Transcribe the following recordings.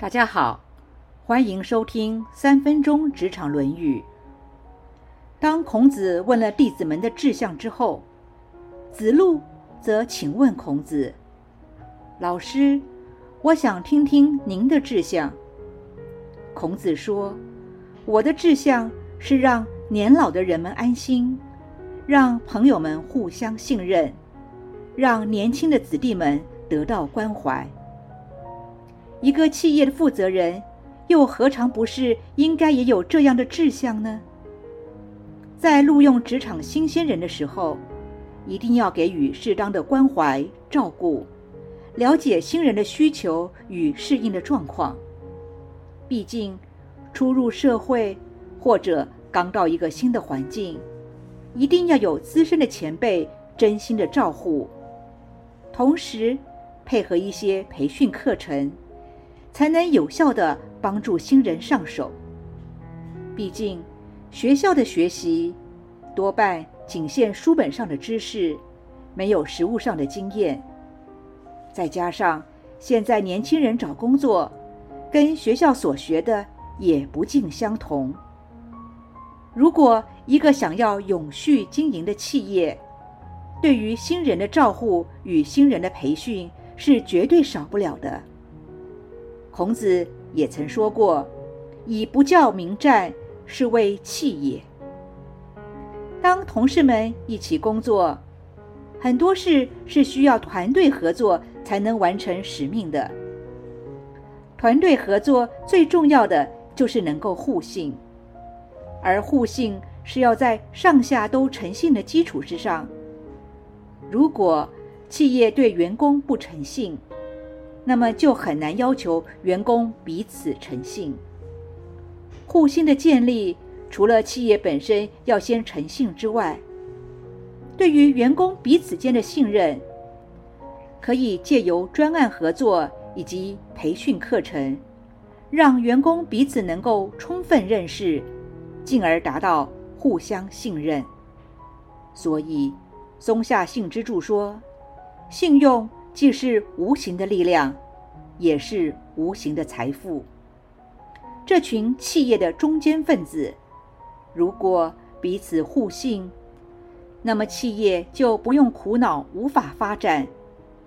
大家好，欢迎收听三分钟职场《论语》。当孔子问了弟子们的志向之后，子路则请问孔子：“老师，我想听听您的志向。”孔子说：“我的志向是让年老的人们安心，让朋友们互相信任，让年轻的子弟们得到关怀。”一个企业的负责人，又何尝不是应该也有这样的志向呢？在录用职场新鲜人的时候，一定要给予适当的关怀照顾，了解新人的需求与适应的状况。毕竟，初入社会或者刚到一个新的环境，一定要有资深的前辈真心的照护，同时配合一些培训课程。才能有效的帮助新人上手。毕竟，学校的学习多半仅限书本上的知识，没有实务上的经验。再加上现在年轻人找工作，跟学校所学的也不尽相同。如果一个想要永续经营的企业，对于新人的照护与新人的培训是绝对少不了的。孔子也曾说过：“以不教民战，是谓弃也。”当同事们一起工作，很多事是需要团队合作才能完成使命的。团队合作最重要的就是能够互信，而互信是要在上下都诚信的基础之上。如果企业对员工不诚信，那么就很难要求员工彼此诚信。互信的建立，除了企业本身要先诚信之外，对于员工彼此间的信任，可以借由专案合作以及培训课程，让员工彼此能够充分认识，进而达到互相信任。所以，松下幸之助说：“信用。”既是无形的力量，也是无形的财富。这群企业的中间分子，如果彼此互信，那么企业就不用苦恼无法发展，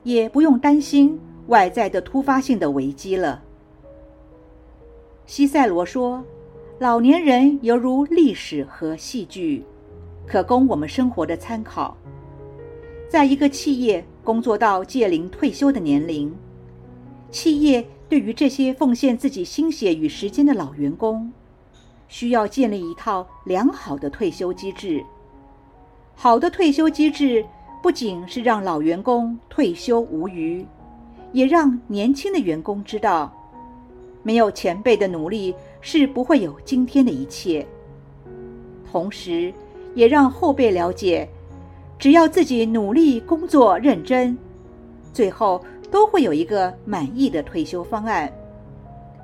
也不用担心外在的突发性的危机了。西塞罗说：“老年人犹如历史和戏剧，可供我们生活的参考。”在一个企业。工作到届龄退休的年龄，企业对于这些奉献自己心血与时间的老员工，需要建立一套良好的退休机制。好的退休机制不仅是让老员工退休无虞，也让年轻的员工知道，没有前辈的努力是不会有今天的一切。同时，也让后辈了解。只要自己努力工作、认真，最后都会有一个满意的退休方案，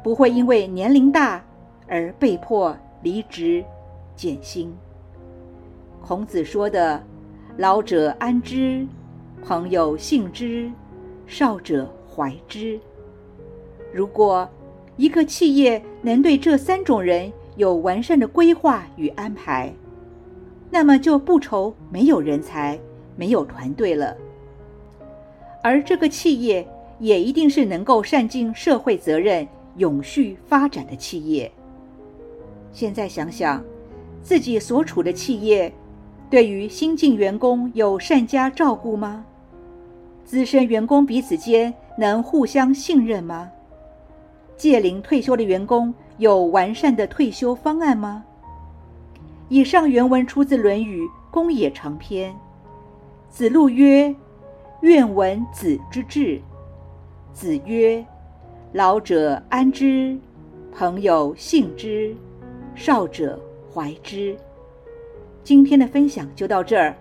不会因为年龄大而被迫离职、减薪。孔子说的“老者安之，朋友信之，少者怀之”。如果一个企业能对这三种人有完善的规划与安排，那么就不愁没有人才、没有团队了。而这个企业也一定是能够善尽社会责任、永续发展的企业。现在想想，自己所处的企业，对于新进员工有善加照顾吗？资深员工彼此间能互相信任吗？届龄退休的员工有完善的退休方案吗？以上原文出自《论语·公冶长篇》。子路曰：“愿闻子之志。”子曰：“老者安之，朋友信之，少者怀之。”今天的分享就到这儿，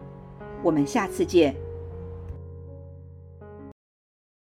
我们下次见。